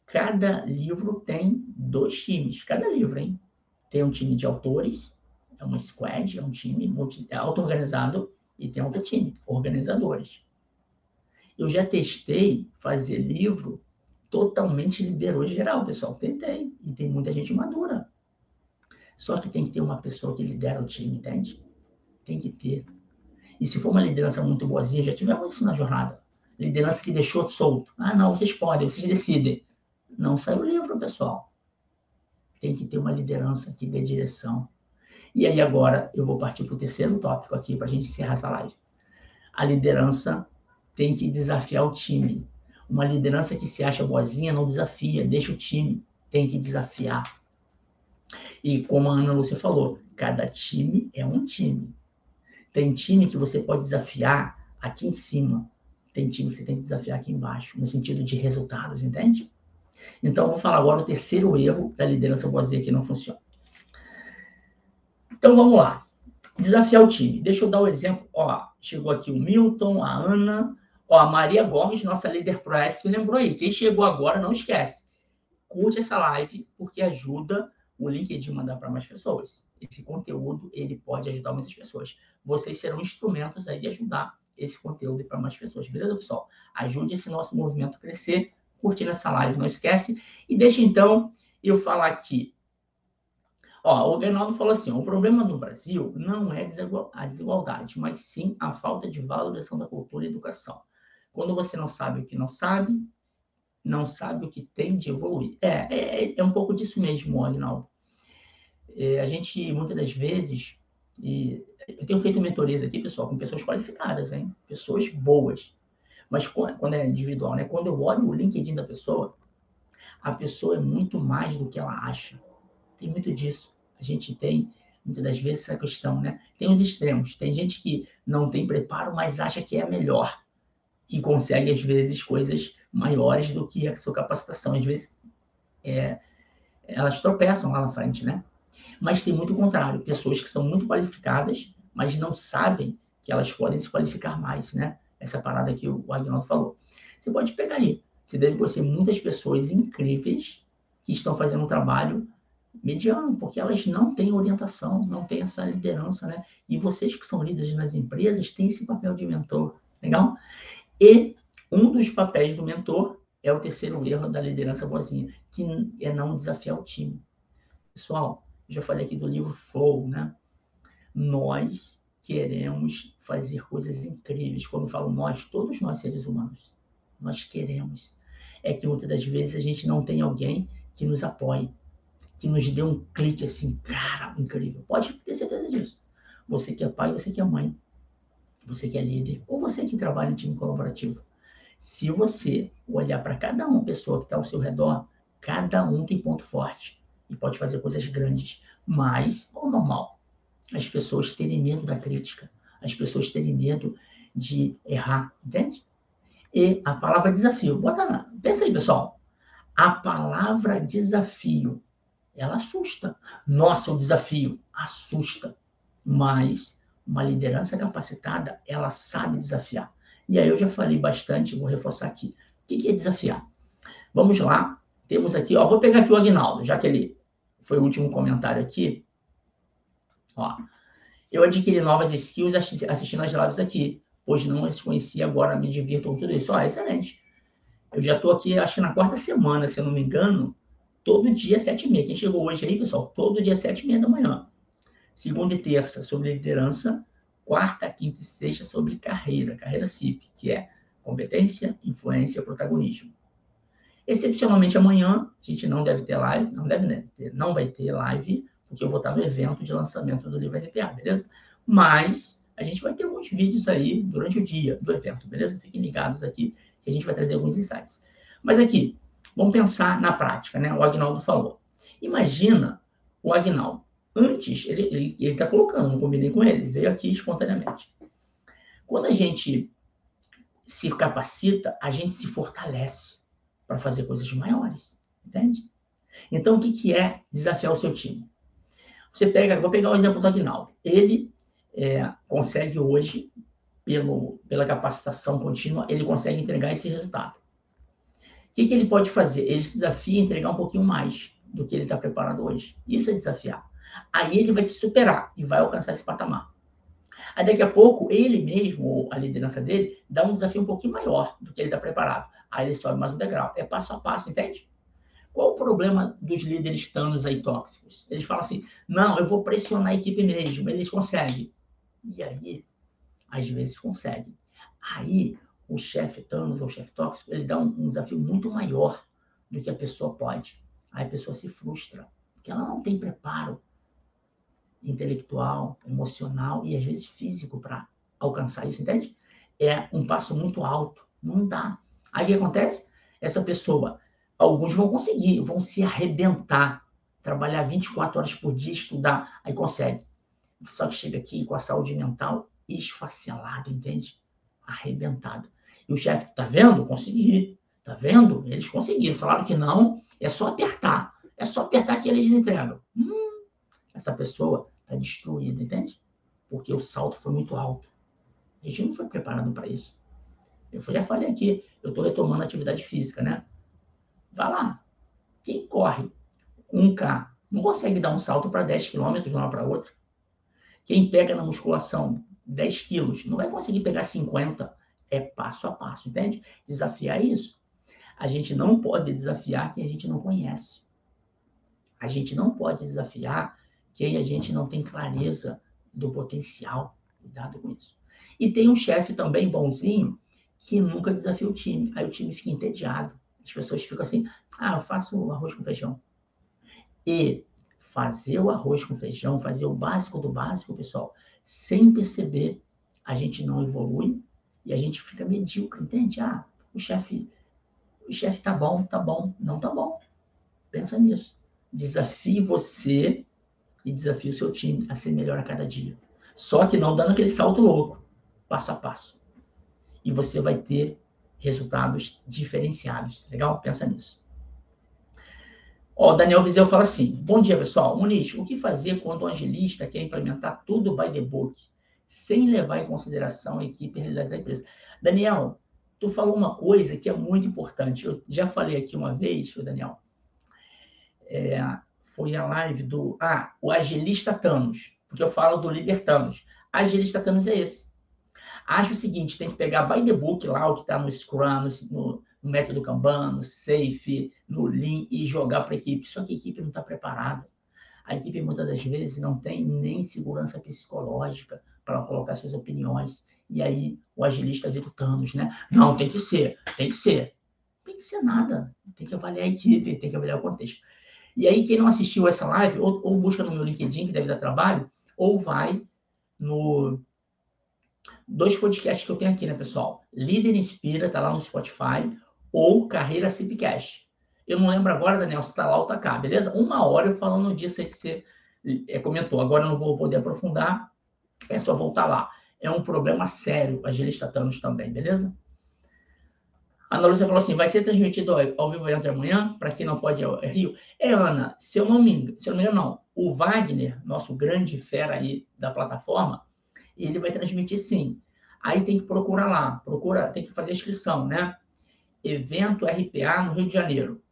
Cada livro tem dois times. Cada livro, hein? Tem um time de autores, é uma squad, é um time é auto-organizado, e tem outro time, organizadores. Eu já testei fazer livro totalmente liberou geral, pessoal. Tentei. E tem muita gente madura. Só que tem que ter uma pessoa que lidera o time, entende? Tem que ter. E se for uma liderança muito boazinha, já tivemos isso na jornada. Liderança que deixou solto. Ah, não, vocês podem, vocês decidem. Não sai o livro, pessoal. Tem que ter uma liderança que dê direção. E aí agora eu vou partir para o terceiro tópico aqui para a gente encerrar essa live. A liderança tem que desafiar o time. Uma liderança que se acha boazinha não desafia, deixa o time, tem que desafiar. E como a Ana Lúcia falou, cada time é um time. Tem time que você pode desafiar aqui em cima, tem time que você tem que desafiar aqui embaixo, no sentido de resultados, entende? Então, eu vou falar agora o terceiro erro da liderança boazinha que não funciona. Então, vamos lá. Desafiar o time. Deixa eu dar um exemplo. Ó, chegou aqui o Milton, a Ana, Ó, a Maria Gomes, nossa líder ProEx, me lembrou aí. Quem chegou agora, não esquece. Curte essa live, porque ajuda o LinkedIn a mandar para mais pessoas. Esse conteúdo, ele pode ajudar muitas pessoas. Vocês serão instrumentos aí de ajudar esse conteúdo para mais pessoas. Beleza, pessoal? Ajude esse nosso movimento a crescer, curtindo essa live, não esquece. E deixa, então, eu falar aqui. Ó, o Bernardo falou assim, ó, o problema no Brasil não é a desigualdade, mas sim a falta de valorização da cultura e educação. Quando você não sabe o que não sabe, não sabe o que tem de evoluir. É, é, é um pouco disso mesmo, Agnaldo. É, a gente, muitas das vezes, e eu tenho feito mentorias aqui, pessoal, com pessoas qualificadas, hein? Pessoas boas. Mas quando é individual, né? Quando eu olho o LinkedIn da pessoa, a pessoa é muito mais do que ela acha. Tem muito disso. A gente tem, muitas das vezes, essa questão, né? Tem os extremos. Tem gente que não tem preparo, mas acha que é a melhor e consegue, às vezes, coisas maiores do que a sua capacitação. Às vezes, é, elas tropeçam lá na frente, né? Mas tem muito contrário, pessoas que são muito qualificadas, mas não sabem que elas podem se qualificar mais, né? essa parada que o Agnaldo falou. Você pode pegar aí. Você deve conhecer muitas pessoas incríveis que estão fazendo um trabalho mediano, porque elas não têm orientação, não têm essa liderança, né? E vocês que são líderes nas empresas têm esse papel de mentor, legal? E um dos papéis do mentor é o terceiro erro da liderança boazinha, que é não desafiar o time. Pessoal, já falei aqui do livro Flow, né? Nós queremos fazer coisas incríveis. Quando falo nós, todos nós seres humanos, nós queremos. É que muitas das vezes a gente não tem alguém que nos apoie, que nos dê um clique assim, cara, incrível. Pode ter certeza disso. Você que é pai, você que é mãe, você que é líder, ou você que trabalha em time colaborativo. Se você olhar para cada uma pessoa que está ao seu redor, cada um tem ponto forte e pode fazer coisas grandes. Mas, como normal, as pessoas terem medo da crítica, as pessoas terem medo de errar, entende? E a palavra desafio, bota lá, pensa aí, pessoal. A palavra desafio ela assusta. Nossa, o desafio assusta. Mas uma liderança capacitada, ela sabe desafiar. E aí eu já falei bastante, vou reforçar aqui. O que é desafiar? Vamos lá. Temos aqui, ó, vou pegar aqui o Agnaldo, já que ele foi o último comentário aqui. Ó, eu adquiri novas skills assistindo as lives aqui, pois não as conhecia, agora me divirto com tudo isso. Ó, excelente. Eu já estou aqui, acho que na quarta semana, se eu não me engano, todo dia, sete e meia. Quem chegou hoje aí, pessoal, todo dia, sete e meia da manhã. Segunda e terça, sobre liderança. Quarta, quinta e sexta, sobre carreira, carreira CIP, que é competência, influência, protagonismo. Excepcionalmente amanhã, a gente não deve ter live, não deve né, ter, não vai ter live, porque eu vou estar no evento de lançamento do livro RPA, beleza? Mas a gente vai ter alguns vídeos aí durante o dia do evento, beleza? Fiquem ligados aqui que a gente vai trazer alguns insights. Mas aqui, Vamos pensar na prática, né? O Agnaldo falou. Imagina o Agnaldo. Antes, ele está colocando, não combinei com ele, veio aqui espontaneamente. Quando a gente se capacita, a gente se fortalece para fazer coisas maiores, entende? Então, o que, que é desafiar o seu time? Você pega, vou pegar o exemplo do Agnaldo. Ele é, consegue hoje, pelo, pela capacitação contínua, ele consegue entregar esse resultado que, que ele pode fazer? Ele se desafia a entregar um pouquinho mais do que ele está preparado hoje. Isso é desafiar. Aí ele vai se superar e vai alcançar esse patamar. Aí daqui a pouco, ele mesmo, ou a liderança dele, dá um desafio um pouquinho maior do que ele está preparado. Aí ele sobe mais um degrau. É passo a passo, entende? Qual o problema dos líderes tanos aí tóxicos? Eles falam assim, não, eu vou pressionar a equipe mesmo, eles conseguem. E aí, às vezes conseguem. Aí, o chefe Thanos ou o chefe tóxico, ele dá um, um, desafio muito maior do que a pessoa pode. Aí a pessoa se frustra, porque ela não tem preparo intelectual, emocional e às vezes físico para alcançar isso, entende? É um passo muito alto, não dá. Aí o que acontece? Essa pessoa, alguns vão conseguir, vão se arrebentar, trabalhar 24 horas por dia, estudar, aí consegue. Só que chega aqui com a saúde mental esfacelado, entende? Arrebentado. E o chefe, tá vendo? Consegui. Tá vendo? Eles conseguiram. Falaram que não, é só apertar. É só apertar que eles entregam. Hum, essa pessoa está destruída, entende? Porque o salto foi muito alto. A gente não foi preparado para isso. Eu já falei aqui, eu estou retomando a atividade física, né? Vai lá. Quem corre 1K não consegue dar um salto para 10 quilômetros de uma para outra. Quem pega na musculação 10 quilos não vai conseguir pegar 50 é passo a passo, entende? Desafiar isso. A gente não pode desafiar quem a gente não conhece. A gente não pode desafiar quem a gente não tem clareza do potencial. Cuidado com isso. E tem um chefe também bonzinho que nunca desafia o time. Aí o time fica entediado. As pessoas ficam assim: ah, eu faço arroz com feijão. E fazer o arroz com feijão, fazer o básico do básico, pessoal, sem perceber, a gente não evolui e a gente fica medíocre, entende? Ah, o chefe, o chefe tá bom, tá bom, não tá bom. Pensa nisso. Desafie você e desafie o seu time a ser melhor a cada dia. Só que não dando aquele salto louco, passo a passo. E você vai ter resultados diferenciados. Legal? Pensa nisso. O Daniel Vizeu fala assim: Bom dia, pessoal. Muniz, o que fazer quando o agilista quer implementar tudo by the book? Sem levar em consideração a equipe e a realidade da empresa. Daniel, tu falou uma coisa que é muito importante. Eu já falei aqui uma vez, Daniel. É, foi a live do. Ah, o agilista Thanos. Porque eu falo do líder Thanos. Agilista Thanos é esse. Acho o seguinte: tem que pegar by the book lá, o que está no Scrum, no, no método Kanban, no Safe, no Lean e jogar para a equipe. Só que a equipe não está preparada. A equipe muitas das vezes não tem nem segurança psicológica para colocar suas opiniões. E aí o agilista vira o Thanos, né? Não, tem que ser, tem que ser. Tem que ser nada. Tem que avaliar a equipe, tem que avaliar o contexto. E aí, quem não assistiu essa live, ou, ou busca no meu LinkedIn, que deve dar trabalho, ou vai no. Dois podcasts que eu tenho aqui, né, pessoal? Líder Inspira, tá lá no Spotify, ou Carreira Cipcast. Eu não lembro agora, Daniel, se está lá ou tá cá, beleza? Uma hora eu falando disso aí que você é, comentou. Agora eu não vou poder aprofundar, é só voltar lá. É um problema sério, agilista Thanos também, beleza? A Ana Lúcia falou assim: vai ser transmitido ao vivo entre amanhã, para quem não pode é Rio. É, Ana, se eu não me se eu não me engano, não. O Wagner, nosso grande fera aí da plataforma, ele vai transmitir sim. Aí tem que procurar lá, procura, tem que fazer inscrição, né? Evento RPA no Rio de Janeiro.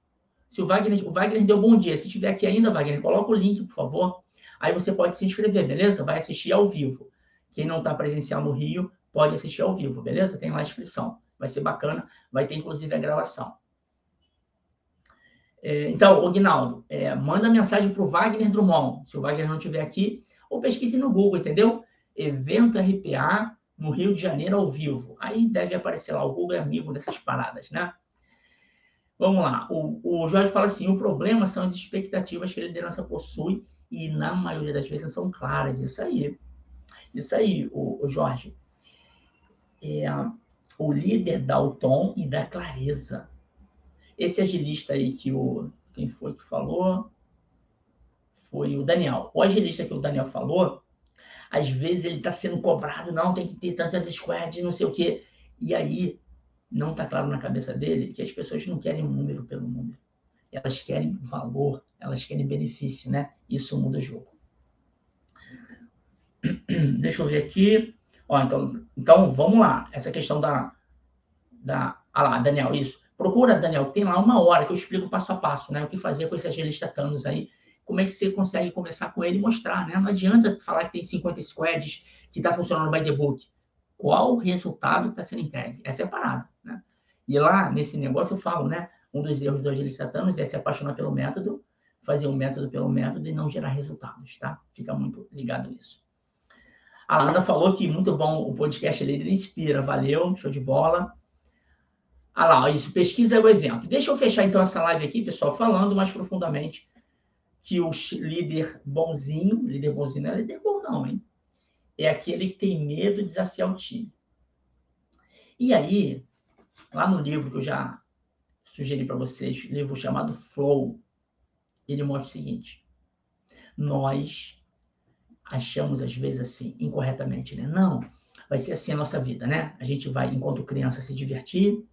Se o Wagner, o Wagner deu bom dia, se tiver aqui ainda, Wagner, coloca o link, por favor. Aí você pode se inscrever, beleza? Vai assistir ao vivo. Quem não está presencial no Rio, pode assistir ao vivo, beleza? Tem lá a inscrição. Vai ser bacana, vai ter inclusive a gravação. É, então, o Guinaldo, é, manda mensagem para o Wagner Drummond, se o Wagner não estiver aqui, ou pesquise no Google, entendeu? Evento RPA no Rio de Janeiro ao vivo. Aí deve aparecer lá, o Google é amigo dessas paradas, né? Vamos lá. O, o Jorge fala assim: o problema são as expectativas que a liderança possui e, na maioria das vezes, são claras. Isso aí. Isso aí, o, o Jorge. É, o líder dá o tom e dá clareza. Esse agilista aí que o. Quem foi que falou? Foi o Daniel. O agilista que o Daniel falou, às vezes ele está sendo cobrado, não, tem que ter tantas squads, não sei o quê. E aí não está claro na cabeça dele que as pessoas não querem um número pelo número. Elas querem valor, elas querem benefício, né? Isso muda o jogo. Deixa eu ver aqui. Ó, então, então, vamos lá. Essa questão da, da. Ah lá, Daniel, isso. Procura, Daniel, tem lá uma hora que eu explico passo a passo, né? O que fazer com esse agilista Thanos aí. Como é que você consegue conversar com ele e mostrar, né? Não adianta falar que tem 50 squads que está funcionando by the book qual o resultado está sendo entregue. Essa é a parada. Né? E lá, nesse negócio, eu falo, né? Um dos erros dos agilistatanos é se apaixonar pelo método, fazer um método pelo método e não gerar resultados, tá? Fica muito ligado nisso. A Ana falou que muito bom o podcast Líder Inspira. Valeu, show de bola. Ah lá, isso, pesquisa é o evento. Deixa eu fechar então essa live aqui, pessoal, falando mais profundamente que o líder bonzinho, líder bonzinho não é líder bom não, hein? é aquele que tem medo de desafiar o time. E aí, lá no livro que eu já sugeri para vocês, livro chamado Flow, ele mostra o seguinte: nós achamos às vezes assim, incorretamente, né? Não, vai ser assim a nossa vida, né? A gente vai, enquanto criança, se divertir,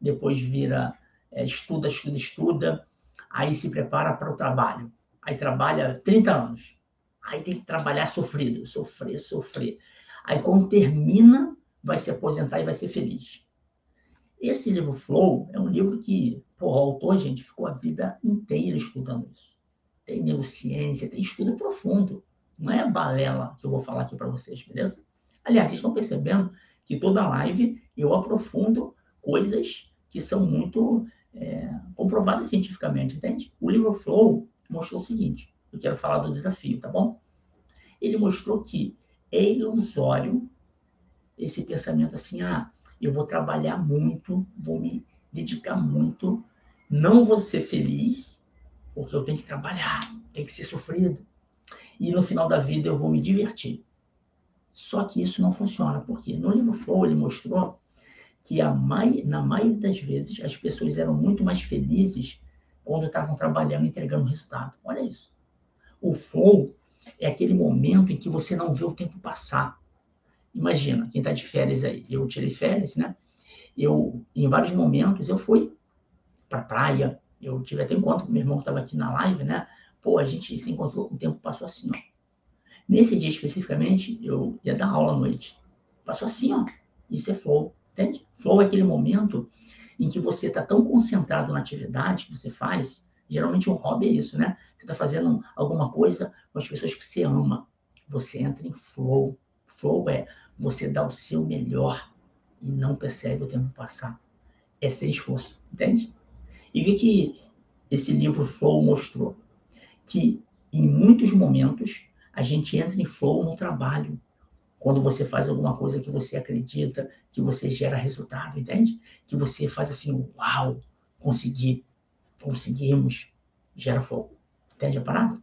depois vira, é, estuda, estuda, estuda, aí se prepara para o trabalho. Aí trabalha 30 anos. Aí tem que trabalhar sofrido, sofrer, sofrer. Aí quando termina, vai se aposentar e vai ser feliz. Esse livro Flow é um livro que, pô, o autor, gente, ficou a vida inteira estudando isso. Tem neurociência, tem estudo profundo. Não é balela que eu vou falar aqui para vocês, beleza? Aliás, vocês estão percebendo que toda live eu aprofundo coisas que são muito é, comprovadas cientificamente, entende? O livro Flow mostrou o seguinte: eu quero falar do desafio, tá bom? Ele mostrou que é ilusório esse pensamento assim, ah, eu vou trabalhar muito, vou me dedicar muito, não vou ser feliz, porque eu tenho que trabalhar, tem que ser sofrido. E no final da vida eu vou me divertir. Só que isso não funciona, porque no livro Flow ele mostrou que mai, na maioria das vezes as pessoas eram muito mais felizes quando estavam trabalhando e entregando resultado. Olha isso. O flow é aquele momento em que você não vê o tempo passar. Imagina, quem está de férias aí, eu tirei férias, né? Eu, em vários momentos, eu fui para praia, eu tive até encontro com meu irmão que estava aqui na live, né? Pô, a gente se encontrou, o tempo passou assim, ó. Nesse dia especificamente, eu ia dar aula à noite. Passou assim, ó. Isso é flow. Entende? Flow é aquele momento em que você está tão concentrado na atividade que você faz. Geralmente um hobby é isso, né? Você está fazendo alguma coisa com as pessoas que você ama. Você entra em flow. Flow é você dar o seu melhor e não percebe o tempo passar. É sem esforço, entende? E o que, que esse livro Flow mostrou? Que em muitos momentos a gente entra em flow no trabalho, quando você faz alguma coisa que você acredita, que você gera resultado, entende? Que você faz assim, uau, consegui, conseguimos, gera fogo. Entende a parada?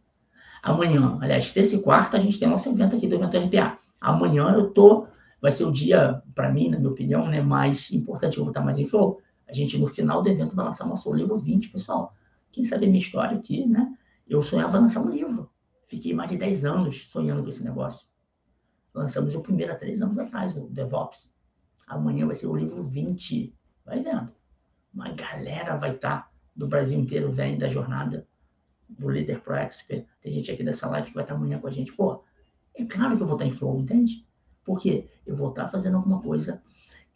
Amanhã, aliás, terça e quarta, a gente tem nosso evento aqui do evento RPA. Amanhã eu tô, vai ser o dia, para mim, na minha opinião, né, mais importante, eu vou estar mais em flow. A gente, no final do evento, vai lançar nosso livro 20, pessoal. Quem sabe a minha história aqui, né? Eu sonhava lançar um livro. Fiquei mais de 10 anos sonhando com esse negócio. Lançamos o primeiro há três anos atrás, o DevOps. Amanhã vai ser o livro 20. Vai vendo. Uma galera vai estar tá do Brasil inteiro, vem da jornada do Líder Pro Expert. Tem gente aqui dessa live que vai estar tá amanhã com a gente. Pô, é claro que eu vou estar em flow, entende? Porque eu vou estar fazendo alguma coisa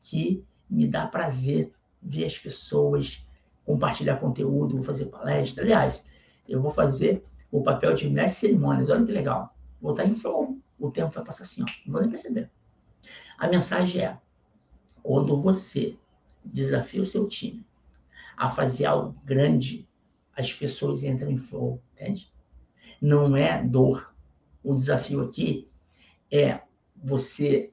que me dá prazer ver as pessoas, compartilhar conteúdo, vou fazer palestra. Aliás, eu vou fazer o papel de mestre cerimônias. Olha que legal. Vou estar em flow o tempo vai passar assim, ó, não vou nem perceber. A mensagem é: quando você desafia o seu time a fazer algo grande, as pessoas entram em flow, entende? Não é dor. O desafio aqui é você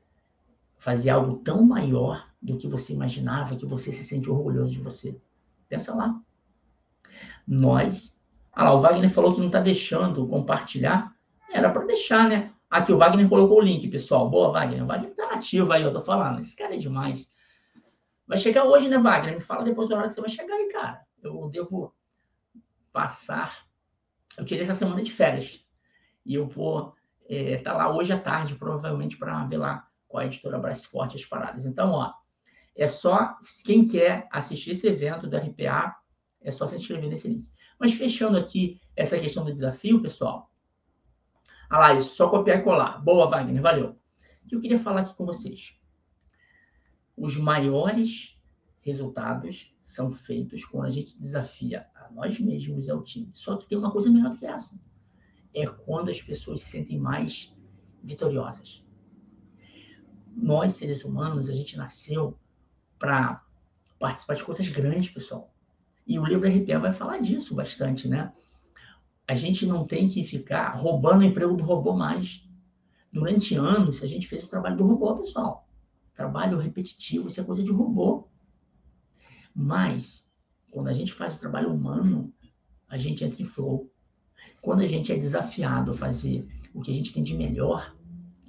fazer algo tão maior do que você imaginava, que você se sente orgulhoso de você. Pensa lá. Nós. Ah lá, o Wagner falou que não está deixando compartilhar. Era para deixar, né? Aqui o Wagner colocou o link, pessoal. Boa, Wagner. O Wagner tá ativo aí, eu tô falando. Esse cara é demais. Vai chegar hoje, né, Wagner? Me fala depois da hora que você vai chegar aí, cara. Eu devo passar. Eu tirei essa semana de férias. E eu vou estar é, tá lá hoje à tarde, provavelmente, para ver lá com a editora Brace Forte as paradas. Então, ó, é só quem quer assistir esse evento do RPA, é só se inscrever nesse link. Mas fechando aqui essa questão do desafio, pessoal, ah lá, isso, só copiar e colar. Boa, Wagner, valeu. O que eu queria falar aqui com vocês? Os maiores resultados são feitos quando a gente desafia a nós mesmos e ao time. Só que tem uma coisa melhor que essa. É quando as pessoas se sentem mais vitoriosas. Nós, seres humanos, a gente nasceu para participar de coisas grandes, pessoal. E o livro RPA vai falar disso bastante, né? a gente não tem que ficar roubando o emprego do robô mais. Durante anos, a gente fez o trabalho do robô, pessoal. Trabalho repetitivo, isso é coisa de robô. Mas, quando a gente faz o trabalho humano, a gente entra em flow. Quando a gente é desafiado a fazer o que a gente tem de melhor,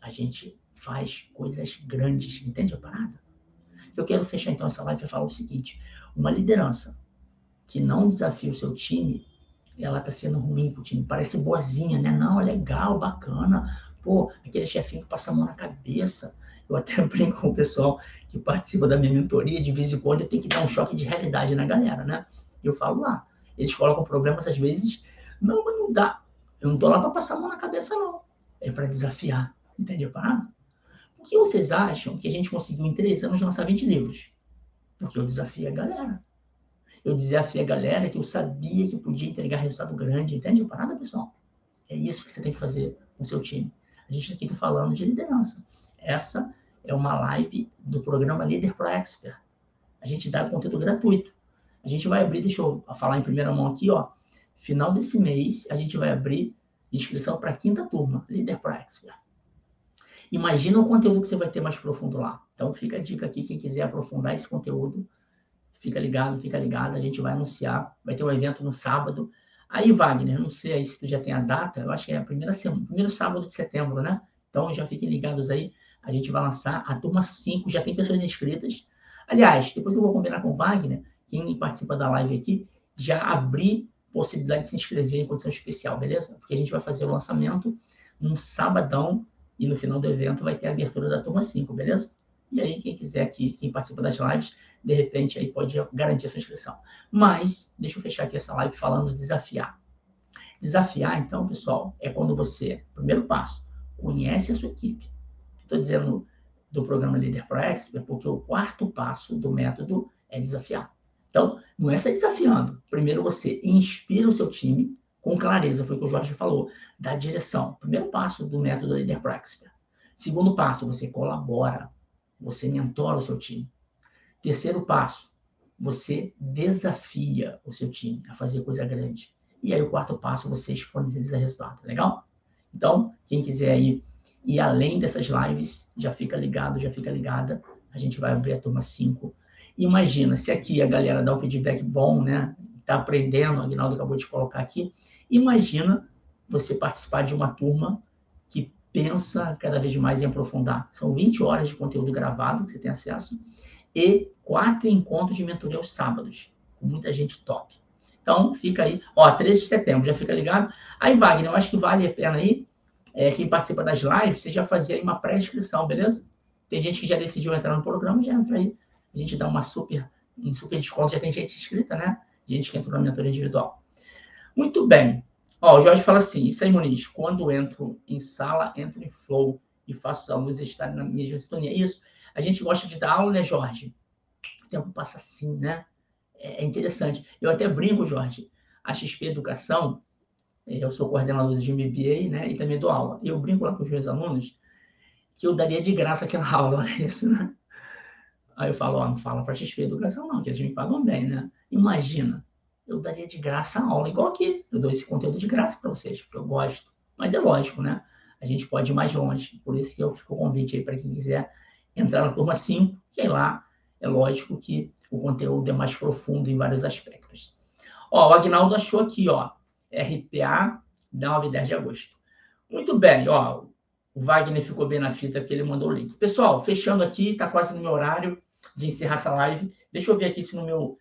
a gente faz coisas grandes. Entende a parada? Eu quero fechar então essa live e falar o seguinte: uma liderança que não desafia o seu time ela tá sendo ruim pro time. Parece boazinha, né? Não, é legal, bacana. Pô, aquele chefinho que passa a mão na cabeça. Eu até brinco com o pessoal que participa da minha mentoria, de vez em quando eu tenho que dar um choque de realidade na galera, né? Eu falo lá, eles colocam problemas às vezes, não, mas não dá. Eu não tô lá para passar a mão na cabeça, não. É para desafiar. Entendeu? Parado? Por que vocês acham que a gente conseguiu em três anos lançar 20 livros? Porque eu desafiei a galera eu desafiei a galera que eu sabia que podia entregar resultado grande. Entende parada, pessoal? É isso que você tem que fazer com seu time. A gente aqui está falando de liderança. Essa é uma live do programa Leader Pro Expert. A gente dá conteúdo gratuito. A gente vai abrir, deixa eu falar em primeira mão aqui, ó. Final desse mês, a gente vai abrir inscrição para a quinta turma, Pro Expert. Imagina o conteúdo que você vai ter mais profundo lá. Então, fica a dica aqui, quem quiser aprofundar esse conteúdo, Fica ligado, fica ligado, a gente vai anunciar. Vai ter um evento no sábado. Aí, Wagner, não sei aí se tu já tem a data, eu acho que é a primeira semana, primeiro sábado de setembro, né? Então já fiquem ligados aí. A gente vai lançar a turma 5, já tem pessoas inscritas. Aliás, depois eu vou combinar com o Wagner, quem participa da live aqui, já abrir possibilidade de se inscrever em condição especial, beleza? Porque a gente vai fazer o lançamento num sabadão e no final do evento vai ter a abertura da turma 5, beleza? E aí, quem quiser aqui, quem participa das lives, de repente aí pode garantir a sua inscrição. Mas, deixa eu fechar aqui essa live falando desafiar. Desafiar, então, pessoal, é quando você, primeiro passo, conhece a sua equipe. Estou dizendo do programa Líder Pro Expert, porque o quarto passo do método é desafiar. Então, não é sair desafiando. Primeiro você inspira o seu time com clareza, foi o que o Jorge falou, da direção. Primeiro passo do método Pro Expert. Segundo passo, você colabora, você mentora o seu time. Terceiro passo, você desafia o seu time a fazer coisa grande. E aí o quarto passo, você exponencializa resultado. Legal? Então, quem quiser aí ir além dessas lives, já fica ligado, já fica ligada. A gente vai abrir a turma 5. Imagina, se aqui a galera dá um feedback bom, né? Tá aprendendo, o Agnaldo acabou de colocar aqui. Imagina você participar de uma turma que pensa cada vez mais em aprofundar. São 20 horas de conteúdo gravado que você tem acesso e quatro encontros de mentoria aos sábados, com muita gente top. Então, fica aí. Ó, 13 de setembro, já fica ligado. Aí, Wagner, eu acho que vale a pena aí, é, quem participa das lives, você já fazia aí uma pré-inscrição, beleza? Tem gente que já decidiu entrar no programa, já entra aí. A gente dá uma super, um super desconto, já tem gente inscrita, né? Gente que entrou na mentoria individual. Muito bem. Ó, o Jorge fala assim, isso aí, Muniz, quando entro em sala, entro em flow e faço os alunos estarem na mesma sintonia. Isso. A gente gosta de dar aula, né, Jorge? O tempo passa assim, né? É, é interessante. Eu até brinco, Jorge. A XP Educação, é, eu sou coordenador de MBA, né? E também dou aula. Eu brinco lá com os meus alunos que eu daria de graça aquela aula, olha isso, né? Aí eu falo, ó, não fala para XP Educação não, que eles me pagam bem, né? Imagina, eu daria de graça a aula, igual aqui. Eu dou esse conteúdo de graça para vocês, porque eu gosto. Mas é lógico, né? A gente pode ir mais longe. Por isso que eu fico o convite aí para quem quiser entrar na turma 5, que aí lá é lógico que o conteúdo é mais profundo em vários aspectos. Ó, o Agnaldo achou aqui, ó, RPA 9 e 10 de agosto. Muito bem, ó, o Wagner ficou bem na fita porque ele mandou o link. Pessoal, fechando aqui, está quase no meu horário de encerrar essa live. Deixa eu ver aqui se no meu,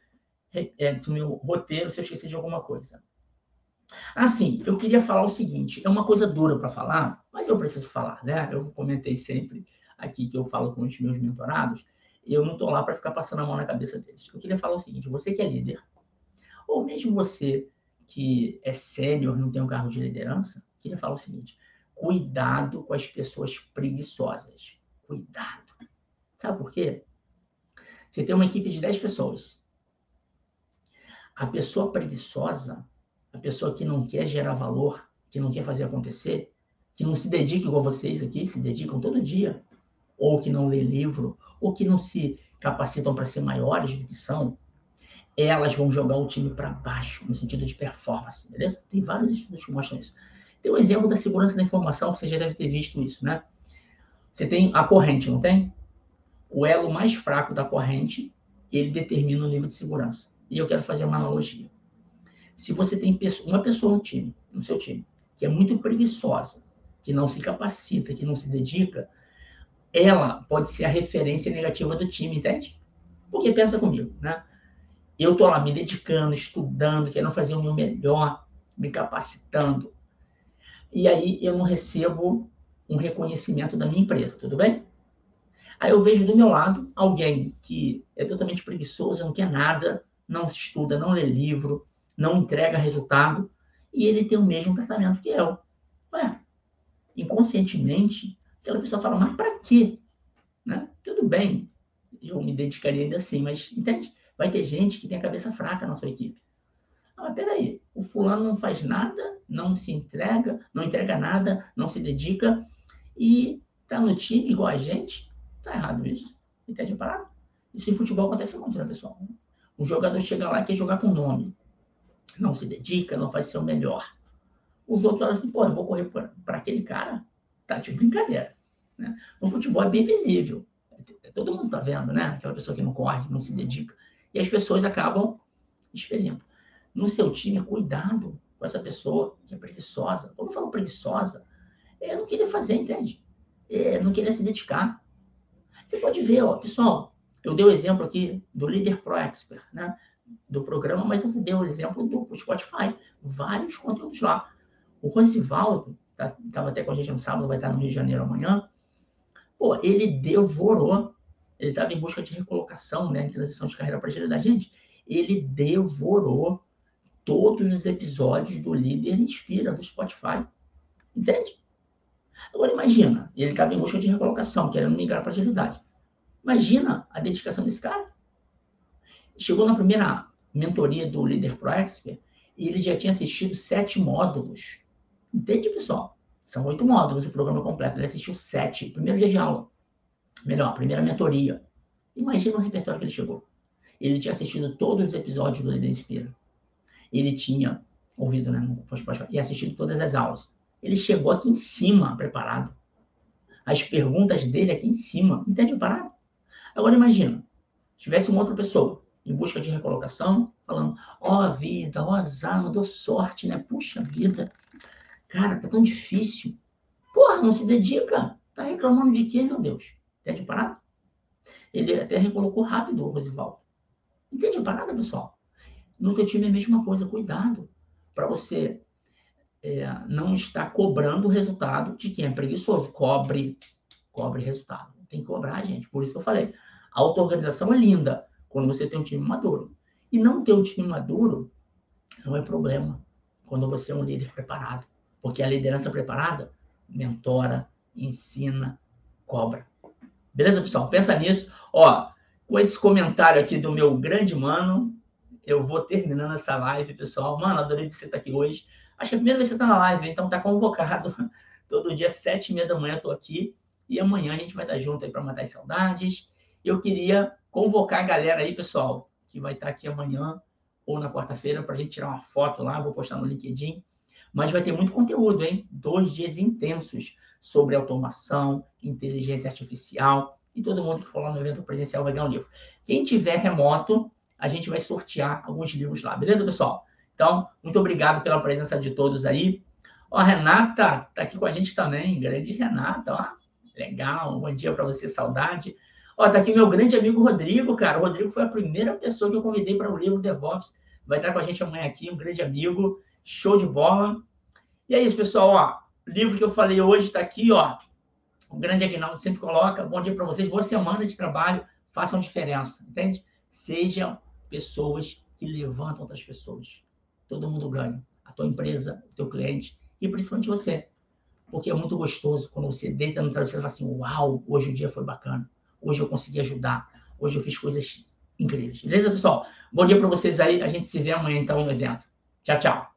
é, no meu roteiro, se eu esqueci de alguma coisa. Assim, eu queria falar o seguinte, é uma coisa dura para falar, mas eu preciso falar, né? Eu comentei sempre aqui que eu falo com os meus mentorados, eu não estou lá para ficar passando a mão na cabeça deles. Eu queria falar o seguinte: você que é líder, ou mesmo você que é sênior, não tem um cargo de liderança, queria falar o seguinte: cuidado com as pessoas preguiçosas. Cuidado. Sabe por quê? Você tem uma equipe de 10 pessoas. A pessoa preguiçosa, a pessoa que não quer gerar valor, que não quer fazer acontecer, que não se dedica igual vocês aqui, se dedicam todo dia, ou que não lê livro, ou que não se capacitam para ser maiores do que são, elas vão jogar o time para baixo, no sentido de performance, beleza? Tem vários estudos que mostram isso. Tem o um exemplo da segurança da informação, você já deve ter visto isso, né? Você tem a corrente, não tem? O elo mais fraco da corrente, ele determina o nível de segurança. E eu quero fazer uma analogia. Se você tem uma pessoa no time, no seu time, que é muito preguiçosa, que não se capacita, que não se dedica, ela pode ser a referência negativa do time, entende? Porque pensa comigo, né? Eu tô lá me dedicando, estudando, querendo fazer o meu melhor, me capacitando. E aí eu não recebo um reconhecimento da minha empresa, tudo bem? Aí eu vejo do meu lado alguém que é totalmente preguiçoso, não quer nada, não se estuda, não lê livro, não entrega resultado, e ele tem o mesmo tratamento que eu. Ué, inconscientemente, aquela pessoa fala, mas para quê? Né? Tudo bem, eu me dedicaria ainda assim, mas entende? Vai ter gente que tem a cabeça fraca na sua equipe. Ah, mas peraí, o fulano não faz nada, não se entrega, não entrega nada, não se dedica e tá no time igual a gente. Tá errado isso. Entende a parada? Isso em futebol acontece muito, né, pessoal? O jogador chega lá e quer jogar com nome. Não se dedica, não faz seu melhor. Os outros falam assim, pô, eu vou correr para aquele cara Tá de brincadeira. Né? No futebol é bem visível. Todo mundo tá vendo, né? Aquela pessoa que não corre, não se dedica. E as pessoas acabam expelindo. No seu time, cuidado com essa pessoa que é preguiçosa. Quando eu falo preguiçosa, é não querer fazer, entende? É não querer se dedicar. Você pode ver, ó, pessoal, eu dei o exemplo aqui do Líder Pro Expert, né? Do programa, mas eu dei o exemplo do Spotify. Vários conteúdos lá. O Rosivaldo, estava tá, até com a gente no sábado, vai estar no Rio de Janeiro amanhã. Pô, ele devorou, ele estava em busca de recolocação, né, em transição de carreira para a da gente, ele devorou todos os episódios do Líder Inspira, do Spotify. Entende? Agora imagina, ele estava em busca de recolocação, querendo migrar para a agilidade. Imagina a dedicação desse cara. Chegou na primeira mentoria do Líder Pro Expert e ele já tinha assistido sete módulos. Entende, pessoal? São oito módulos o programa completo. Ele assistiu sete, primeiro dia de aula. Melhor, primeira mentoria. Imagina o repertório que ele chegou. Ele tinha assistido todos os episódios do Líder Inspira. Ele tinha ouvido, né? E assistido todas as aulas. Ele chegou aqui em cima, preparado. As perguntas dele aqui em cima. Entende o parado? Agora imagina, tivesse uma outra pessoa em busca de recolocação, falando, ó oh, vida, ó oh, azar, não dou sorte, né? Puxa vida, cara, tá tão difícil. Porra, não se dedica. Tá reclamando de quê, meu Deus? Entende a parada? Ele até recolocou rápido o Rosivaldo. Entende a parada, pessoal? No teu time é a mesma coisa, cuidado. Para você é, não estar cobrando o resultado de quem é preguiçoso. Cobre, cobre resultado. Tem que cobrar, gente. Por isso que eu falei. A auto-organização é linda quando você tem um time maduro. E não ter um time maduro não é problema quando você é um líder preparado. Porque a liderança preparada mentora, ensina, cobra. Beleza, pessoal? Pensa nisso. Ó, com esse comentário aqui do meu grande mano, eu vou terminando essa live, pessoal. Mano, adorei você estar aqui hoje. Acho que é a primeira vez que você está na live, então tá convocado. Todo dia, sete e meia da manhã, tô aqui. E amanhã a gente vai estar junto aí para matar as saudades. Eu queria convocar a galera aí, pessoal, que vai estar aqui amanhã ou na quarta-feira para a gente tirar uma foto lá, vou postar no LinkedIn. Mas vai ter muito conteúdo, hein? Dois dias intensos sobre automação, inteligência artificial e todo mundo que for lá no evento presencial vai ganhar um livro. Quem tiver remoto, a gente vai sortear alguns livros lá, beleza, pessoal? Então, muito obrigado pela presença de todos aí. Ó, a Renata tá aqui com a gente também, grande Renata, ó. Legal, bom dia para você, saudade. Ó, tá aqui meu grande amigo Rodrigo, cara. O Rodrigo foi a primeira pessoa que eu convidei para o livro DevOps. Vai estar com a gente amanhã aqui, um grande amigo. Show de bola. E é isso, pessoal. Ó, o livro que eu falei hoje está aqui, ó. O grande Aguinaldo sempre coloca. Bom dia para vocês. Boa semana de trabalho. Façam diferença, entende? Sejam pessoas que levantam outras pessoas. Todo mundo ganha. A tua empresa, o teu cliente e principalmente você. Porque é muito gostoso quando você deita no travesseiro e fala assim: Uau, hoje o dia foi bacana. Hoje eu consegui ajudar. Hoje eu fiz coisas incríveis. Beleza, pessoal? Bom dia para vocês aí. A gente se vê amanhã, então, no evento. Tchau, tchau.